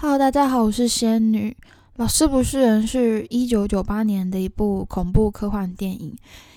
Hello，大家好，我是仙女。老师不是人是一九九八年的一部恐怖科幻电影。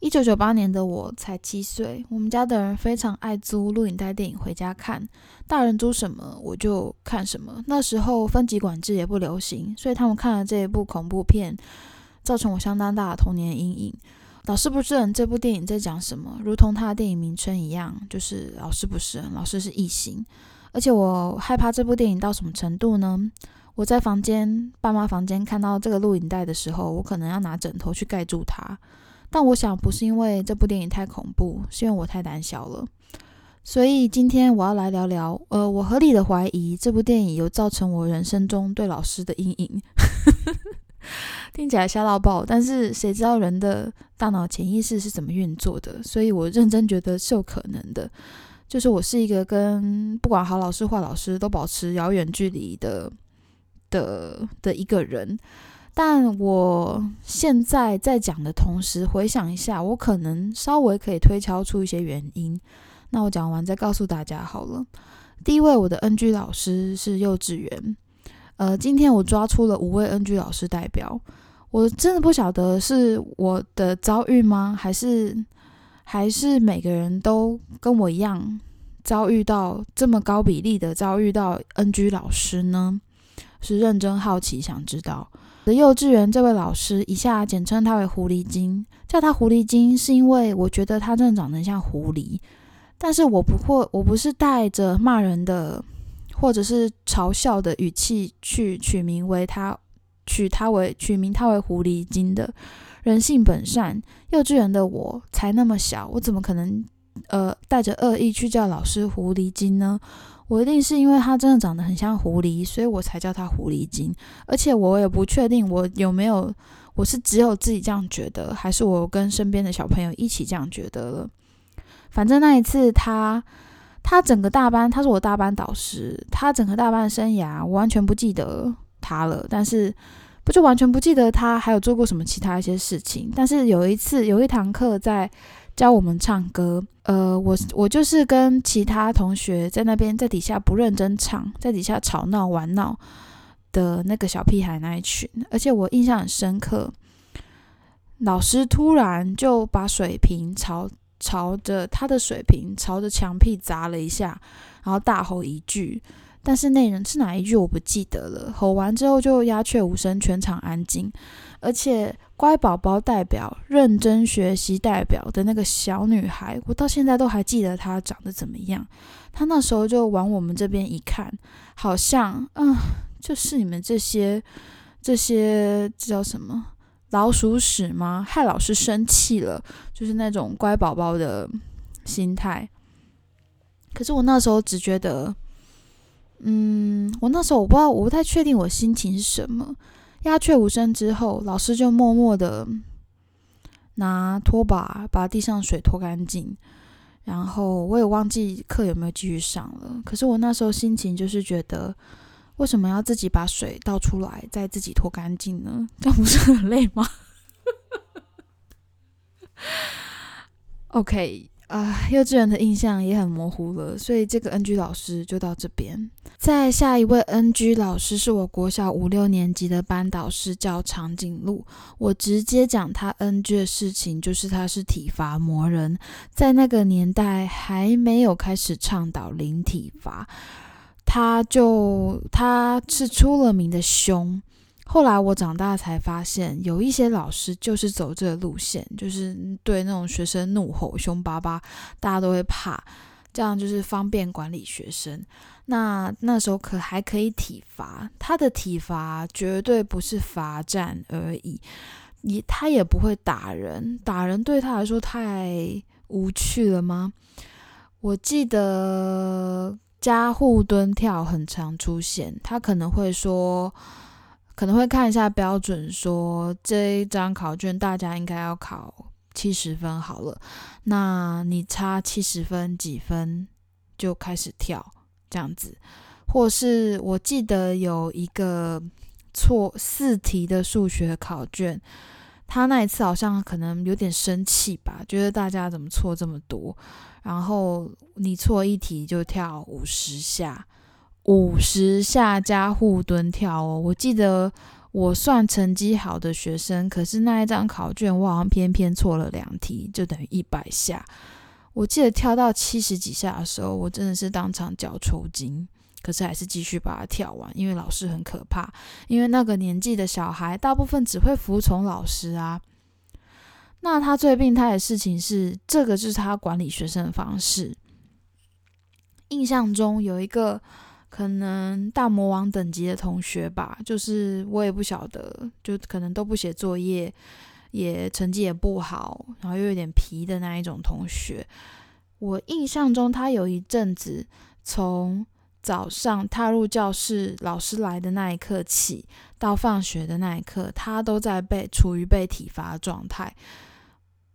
一九九八年的我才七岁，我们家的人非常爱租录影带电影回家看，大人租什么我就看什么。那时候分级管制也不流行，所以他们看了这一部恐怖片，造成我相当大的童年阴影。老师不是人这部电影在讲什么？如同它的电影名称一样，就是老师不是人，老师是异形。而且我害怕这部电影到什么程度呢？我在房间爸妈房间看到这个录影带的时候，我可能要拿枕头去盖住它。但我想不是因为这部电影太恐怖，是因为我太胆小了。所以今天我要来聊聊，呃，我合理的怀疑这部电影有造成我人生中对老师的阴影。听起来吓到爆，但是谁知道人的大脑潜意识是怎么运作的？所以我认真觉得是有可能的。就是我是一个跟不管好老师坏老师都保持遥远距离的的的一个人，但我现在在讲的同时，回想一下，我可能稍微可以推敲出一些原因。那我讲完再告诉大家好了。第一位我的 NG 老师是幼稚园，呃，今天我抓出了五位 NG 老师代表，我真的不晓得是我的遭遇吗，还是？还是每个人都跟我一样遭遇到这么高比例的遭遇到 NG 老师呢？是认真好奇想知道。的幼稚园这位老师，以下简称他为狐狸精，叫他狐狸精是因为我觉得他真的长得像狐狸，但是我不会，我不是带着骂人的或者是嘲笑的语气去取名为他，取他为取名他为狐狸精的。人性本善，幼稚园的我才那么小，我怎么可能呃带着恶意去叫老师狐狸精呢？我一定是因为他真的长得很像狐狸，所以我才叫他狐狸精。而且我也不确定我有没有，我是只有自己这样觉得，还是我跟身边的小朋友一起这样觉得了。反正那一次他他整个大班，他是我大班导师，他整个大班生涯我完全不记得他了，但是。不就完全不记得他还有做过什么其他一些事情，但是有一次有一堂课在教我们唱歌，呃，我我就是跟其他同学在那边在底下不认真唱，在底下吵闹玩闹的那个小屁孩那一群，而且我印象很深刻，老师突然就把水瓶朝朝着他的水瓶朝着墙壁砸了一下，然后大吼一句。但是那人是哪一句我不记得了。吼完之后就鸦雀无声，全场安静。而且乖宝宝代表、认真学习代表的那个小女孩，我到现在都还记得她长得怎么样。她那时候就往我们这边一看，好像嗯，就是你们这些这些这叫什么老鼠屎吗？害老师生气了，就是那种乖宝宝的心态。可是我那时候只觉得。嗯，我那时候我不知道，我不太确定我心情是什么。鸦雀无声之后，老师就默默的拿拖把把地上水拖干净。然后我也忘记课有没有继续上了。可是我那时候心情就是觉得，为什么要自己把水倒出来，再自己拖干净呢？这样不是很累吗？OK。啊，幼稚园的印象也很模糊了，所以这个 NG 老师就到这边。再下一位 NG 老师是我国小五六年级的班导师，叫长颈鹿。我直接讲他 NG 的事情，就是他是体罚魔人，在那个年代还没有开始倡导零体罚，他就他是出了名的凶。后来我长大才发现，有一些老师就是走这个路线，就是对那种学生怒吼、凶巴巴，大家都会怕，这样就是方便管理学生。那那时候可还可以体罚，他的体罚绝对不是罚站而已，也他也不会打人，打人对他来说太无趣了吗？我记得加护蹲跳很常出现，他可能会说。可能会看一下标准，说这一张考卷大家应该要考七十分好了，那你差七十分几分就开始跳这样子，或是我记得有一个错四题的数学考卷，他那一次好像可能有点生气吧，觉得大家怎么错这么多，然后你错一题就跳五十下。五十下加护蹲跳哦。我记得我算成绩好的学生，可是那一张考卷我好像偏偏错了两题，就等于一百下。我记得跳到七十几下的时候，我真的是当场脚抽筋，可是还是继续把它跳完，因为老师很可怕，因为那个年纪的小孩大部分只会服从老师啊。那他最病态的事情是，这个就是他管理学生的方式。印象中有一个可能大魔王等级的同学吧，就是我也不晓得，就可能都不写作业。也成绩也不好，然后又有点皮的那一种同学。我印象中，他有一阵子从早上踏入教室，老师来的那一刻起，到放学的那一刻，他都在被处于被体罚状态。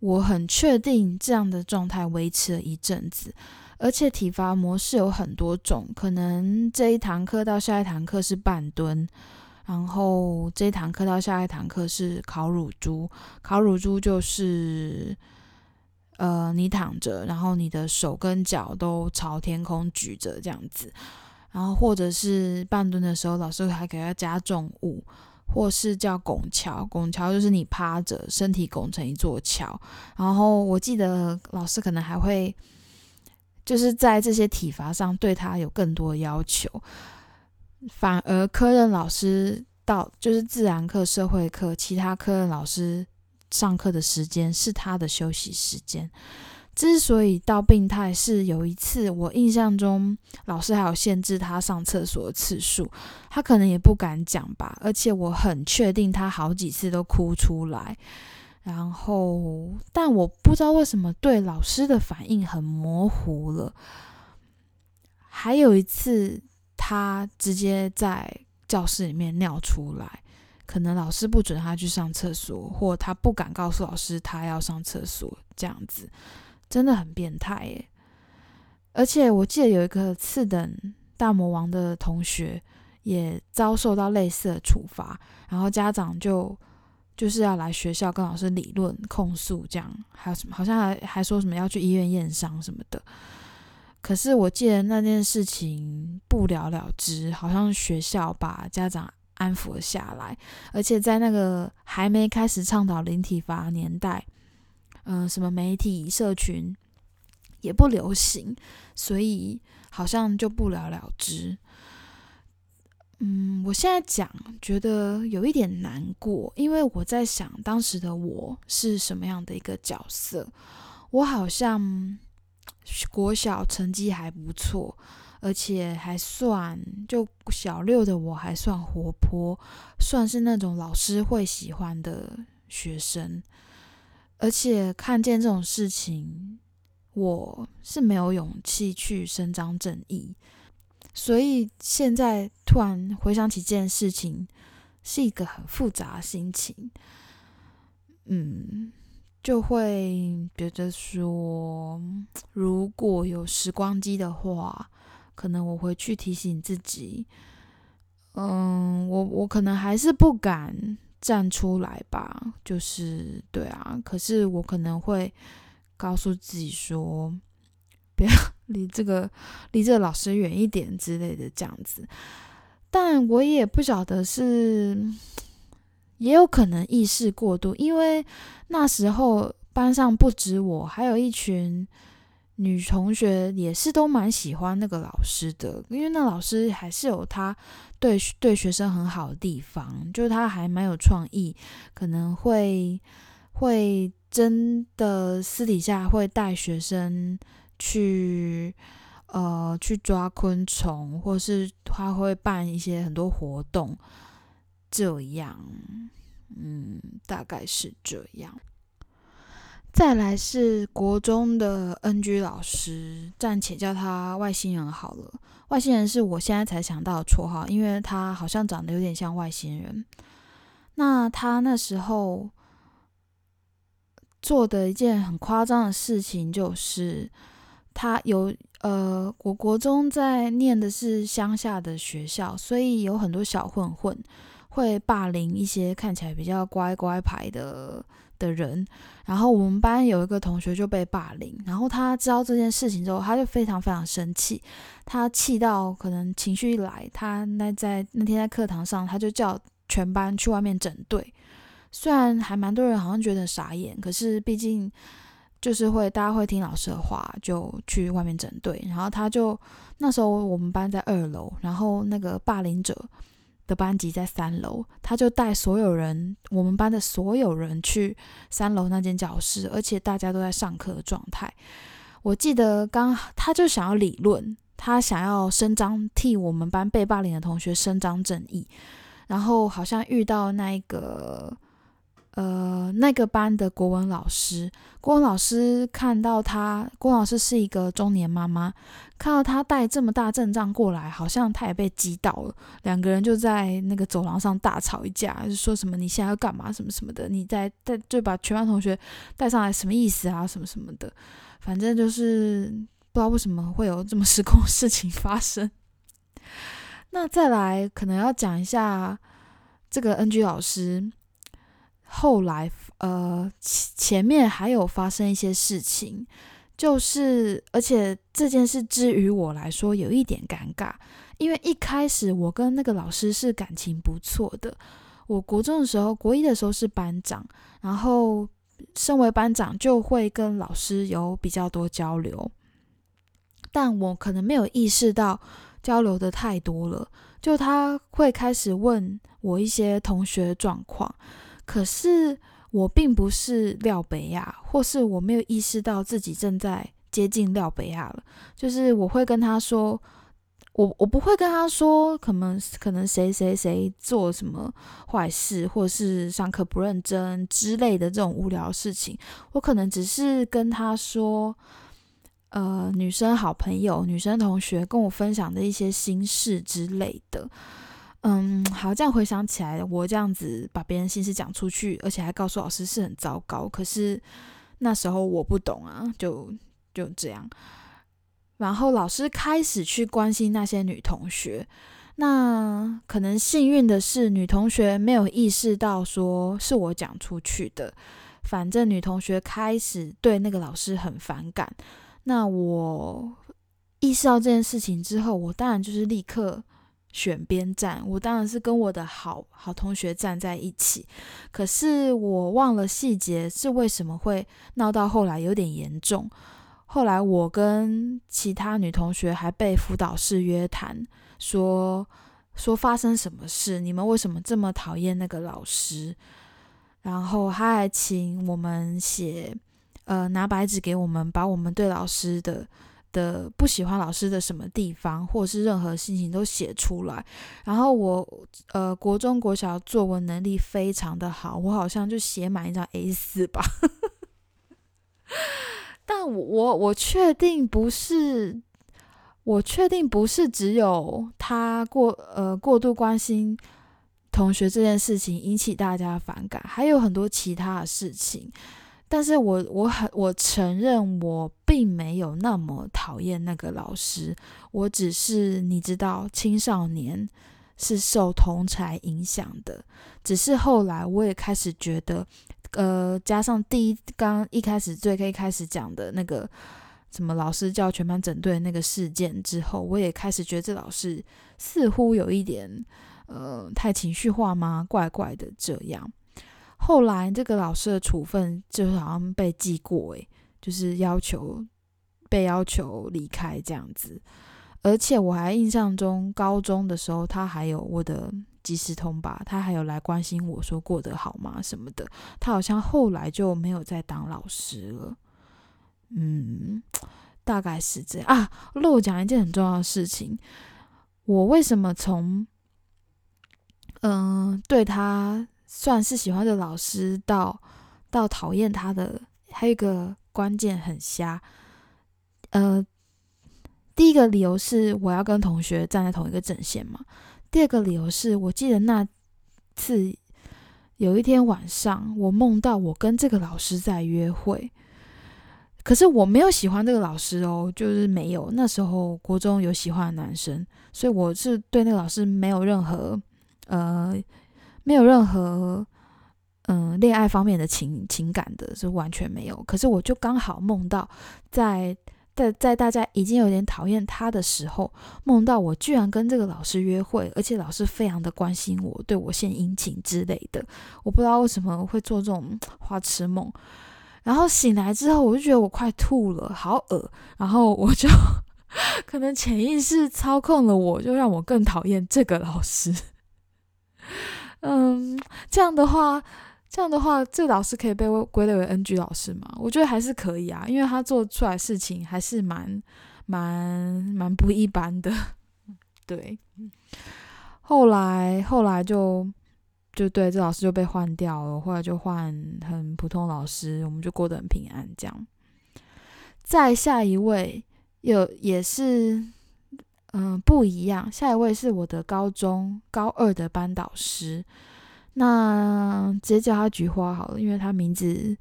我很确定这样的状态维持了一阵子，而且体罚模式有很多种，可能这一堂课到下一堂课是半蹲。然后这一堂课到下一堂课是烤乳猪，烤乳猪就是，呃，你躺着，然后你的手跟脚都朝天空举着这样子，然后或者是半蹲的时候，老师还给他加重物，或是叫拱桥，拱桥就是你趴着，身体拱成一座桥。然后我记得老师可能还会，就是在这些体罚上对他有更多要求。反而科任老师到就是自然课、社会课，其他科任老师上课的时间是他的休息时间。之所以到病态，是有一次我印象中老师还有限制他上厕所的次数，他可能也不敢讲吧。而且我很确定他好几次都哭出来。然后，但我不知道为什么对老师的反应很模糊了。还有一次。他直接在教室里面尿出来，可能老师不准他去上厕所，或他不敢告诉老师他要上厕所，这样子真的很变态耶！而且我记得有一个次等大魔王的同学也遭受到类似的处罚，然后家长就就是要来学校跟老师理论控诉，这样还有什么？好像还还说什么要去医院验伤什么的。可是我记得那件事情不了了之，好像学校把家长安抚了下来，而且在那个还没开始倡导零体罚年代，嗯，什么媒体社群也不流行，所以好像就不了了之。嗯，我现在讲觉得有一点难过，因为我在想当时的我是什么样的一个角色，我好像。国小成绩还不错，而且还算就小六的我还算活泼，算是那种老师会喜欢的学生。而且看见这种事情，我是没有勇气去伸张正义，所以现在突然回想起这件事情，是一个很复杂的心情。嗯。就会觉得说，如果有时光机的话，可能我会去提醒自己，嗯，我我可能还是不敢站出来吧，就是对啊，可是我可能会告诉自己说，不要 离这个离这个老师远一点之类的这样子，但我也不晓得是。也有可能意识过度，因为那时候班上不止我，还有一群女同学也是都蛮喜欢那个老师的，因为那老师还是有他对对学生很好的地方，就是他还蛮有创意，可能会会真的私底下会带学生去呃去抓昆虫，或是他会办一些很多活动。这样，嗯，大概是这样。再来是国中的 NG 老师，暂且叫他外星人好了。外星人是我现在才想到的绰号，因为他好像长得有点像外星人。那他那时候做的一件很夸张的事情，就是他有呃，我国中在念的是乡下的学校，所以有很多小混混。会霸凌一些看起来比较乖乖牌的的人。然后我们班有一个同学就被霸凌，然后他知道这件事情之后，他就非常非常生气，他气到可能情绪一来，他那在那天在课堂上，他就叫全班去外面整队。虽然还蛮多人好像觉得傻眼，可是毕竟就是会大家会听老师的话，就去外面整队。然后他就那时候我们班在二楼，然后那个霸凌者。的班级在三楼，他就带所有人，我们班的所有人去三楼那间教室，而且大家都在上课的状态。我记得刚他就想要理论，他想要伸张替我们班被霸凌的同学伸张正义，然后好像遇到那个。呃，那个班的国文老师，国文老师看到他，国文老师是一个中年妈妈，看到他带这么大阵仗过来，好像他也被击倒了。两个人就在那个走廊上大吵一架，就说什么你现在要干嘛，什么什么的，你在带就把全班同学带上来，什么意思啊，什么什么的，反正就是不知道为什么会有这么失控的事情发生。那再来，可能要讲一下这个 NG 老师。后来，呃，前面还有发生一些事情，就是而且这件事之于我来说有一点尴尬，因为一开始我跟那个老师是感情不错的。我国中的时候，国一的时候是班长，然后身为班长就会跟老师有比较多交流，但我可能没有意识到交流的太多了，就他会开始问我一些同学状况。可是我并不是廖北亚，或是我没有意识到自己正在接近廖北亚了。就是我会跟他说，我我不会跟他说，可能可能谁谁谁做什么坏事，或是上课不认真之类的这种无聊事情。我可能只是跟他说，呃，女生好朋友、女生同学跟我分享的一些心事之类的。嗯，好，这样回想起来，我这样子把别人心事讲出去，而且还告诉老师是很糟糕。可是那时候我不懂啊，就就这样。然后老师开始去关心那些女同学，那可能幸运的是，女同学没有意识到说是我讲出去的。反正女同学开始对那个老师很反感。那我意识到这件事情之后，我当然就是立刻。选边站，我当然是跟我的好好同学站在一起。可是我忘了细节是为什么会闹到后来有点严重。后来我跟其他女同学还被辅导室约谈，说说发生什么事，你们为什么这么讨厌那个老师？然后他还请我们写，呃，拿白纸给我们，把我们对老师的。的不喜欢老师的什么地方，或是任何心情都写出来。然后我呃，国中国小作文能力非常的好，我好像就写满一张 A 四吧。但我我确定不是，我确定不是只有他过呃过度关心同学这件事情引起大家反感，还有很多其他的事情。但是我我很我承认我并没有那么讨厌那个老师，我只是你知道青少年是受同才影响的，只是后来我也开始觉得，呃，加上第一刚一开始最可以开始讲的那个什么老师叫全班整队那个事件之后，我也开始觉得这老师似乎有一点呃太情绪化吗？怪怪的这样。后来这个老师的处分就好像被记过，诶，就是要求被要求离开这样子。而且我还印象中，高中的时候他还有我的即时通吧，他还有来关心我说过得好吗什么的。他好像后来就没有再当老师了。嗯，大概是这样啊。漏讲一件很重要的事情，我为什么从嗯对他。算是喜欢的老师，到到讨厌他的，还有一个关键很瞎。呃，第一个理由是我要跟同学站在同一个阵线嘛。第二个理由是我记得那次有一天晚上，我梦到我跟这个老师在约会，可是我没有喜欢这个老师哦，就是没有。那时候国中有喜欢的男生，所以我是对那个老师没有任何呃。没有任何嗯恋爱方面的情情感的，是完全没有。可是我就刚好梦到，在在在大家已经有点讨厌他的时候，梦到我居然跟这个老师约会，而且老师非常的关心我，对我献殷勤之类的。我不知道为什么会做这种 花痴梦。然后醒来之后，我就觉得我快吐了，好恶。然后我就 可能潜意识操控了我，就让我更讨厌这个老师。嗯，这样的话，这样的话，这个老师可以被归类为 NG 老师吗？我觉得还是可以啊，因为他做出来事情还是蛮蛮蛮不一般的。对，后来后来就。就对，这老师就被换掉了，后来就换很普通老师，我们就过得很平安。这样，再下一位有也是，嗯，不一样。下一位是我的高中高二的班导师，那直接叫他菊花好了，因为他名字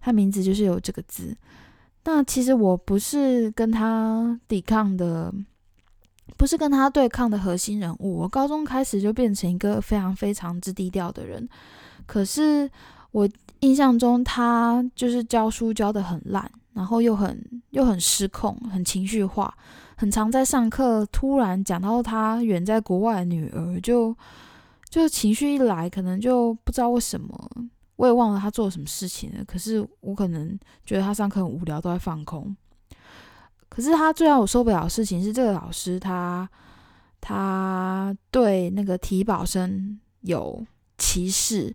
他名字就是有这个字。那其实我不是跟他抵抗的。不是跟他对抗的核心人物。我高中开始就变成一个非常非常之低调的人。可是我印象中，他就是教书教的很烂，然后又很又很失控，很情绪化，很常在上课突然讲到他远在国外的女儿，就就情绪一来，可能就不知道为什么，我也忘了他做了什么事情了。可是我可能觉得他上课很无聊，都在放空。可是他最让我受不了的事情是，这个老师他他对那个提保生有歧视，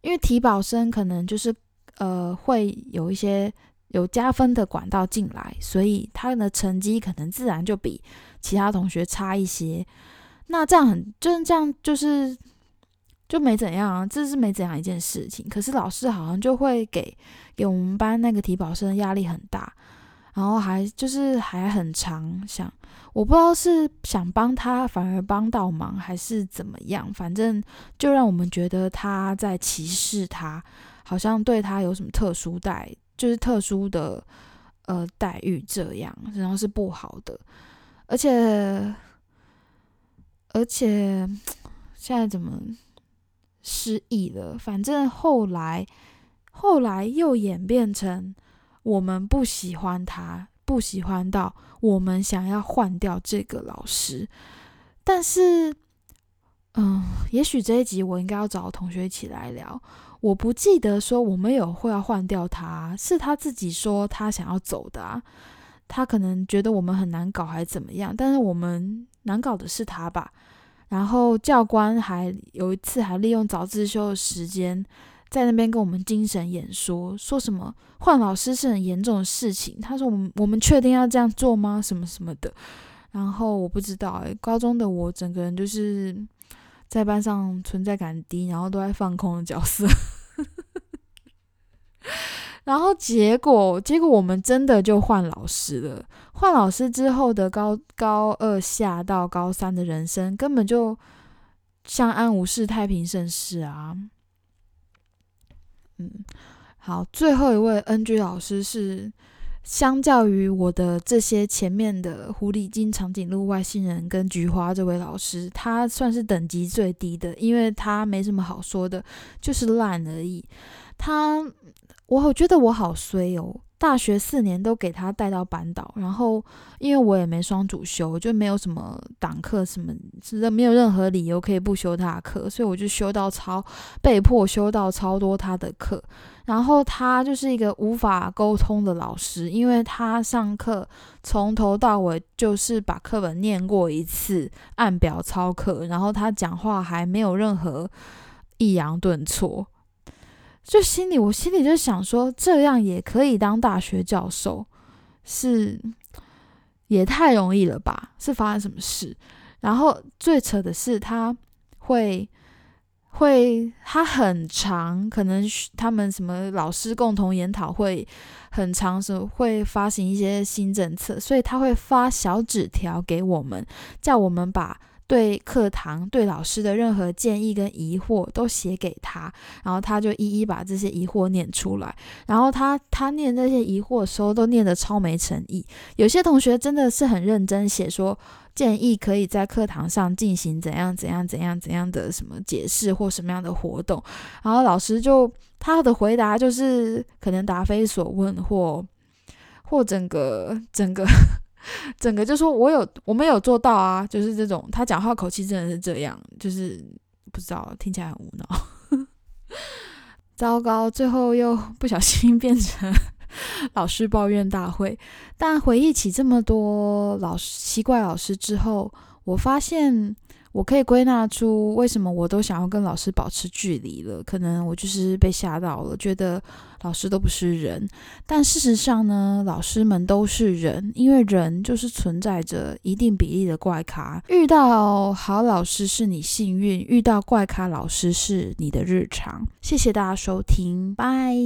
因为提保生可能就是呃会有一些有加分的管道进来，所以他的成绩可能自然就比其他同学差一些。那这样很就是这样就是就没怎样啊，这是没怎样一件事情。可是老师好像就会给给我们班那个提保生压力很大。然后还就是还很长，想我不知道是想帮他反而帮到忙还是怎么样，反正就让我们觉得他在歧视他，好像对他有什么特殊待遇，就是特殊的呃待遇这样，然后是不好的，而且而且现在怎么失忆了？反正后来后来又演变成。我们不喜欢他，不喜欢到我们想要换掉这个老师。但是，嗯，也许这一集我应该要找同学一起来聊。我不记得说我们有会要换掉他，是他自己说他想要走的啊。他可能觉得我们很难搞，还怎么样？但是我们难搞的是他吧。然后教官还有一次还利用早自修的时间。在那边跟我们精神演说，说什么换老师是很严重的事情。他说：“我们我们确定要这样做吗？什么什么的。”然后我不知道，高中的我整个人就是在班上存在感低，然后都在放空的角色。然后结果结果我们真的就换老师了。换老师之后的高高二下到高三的人生，根本就相安无事、太平盛世啊。嗯，好，最后一位 NG 老师是，相较于我的这些前面的狐狸精、长颈鹿、外星人跟菊花这位老师，他算是等级最低的，因为他没什么好说的，就是烂而已。他，我觉得我好衰哦。大学四年都给他带到班导，然后因为我也没双主修，就没有什么党课什么，是没有任何理由可以不修他的课，所以我就修到超，被迫修到超多他的课。然后他就是一个无法沟通的老师，因为他上课从头到尾就是把课本念过一次，按表操课，然后他讲话还没有任何抑扬顿挫。就心里，我心里就想说，这样也可以当大学教授，是也太容易了吧？是发生什么事？然后最扯的是，他会会他很长，可能他们什么老师共同研讨会很长时候会发行一些新政策，所以他会发小纸条给我们，叫我们把对课堂、对老师的任何建议跟疑惑都写给他，然后他就一一把这些疑惑念出来。然后他他念那些疑惑的时候，都念得超没诚意。有些同学真的是很认真写说。建议可以在课堂上进行怎样怎样怎样怎样的什么解释或什么样的活动，然后老师就他的回答就是可能答非所问或或整个整个 整个就说我有我没有做到啊，就是这种他讲话口气真的是这样，就是不知道听起来很无脑，糟糕，最后又不小心变成。老师抱怨大会，但回忆起这么多老师奇怪老师之后，我发现我可以归纳出为什么我都想要跟老师保持距离了。可能我就是被吓到了，觉得老师都不是人。但事实上呢，老师们都是人，因为人就是存在着一定比例的怪咖。遇到好老师是你幸运，遇到怪咖老师是你的日常。谢谢大家收听，拜。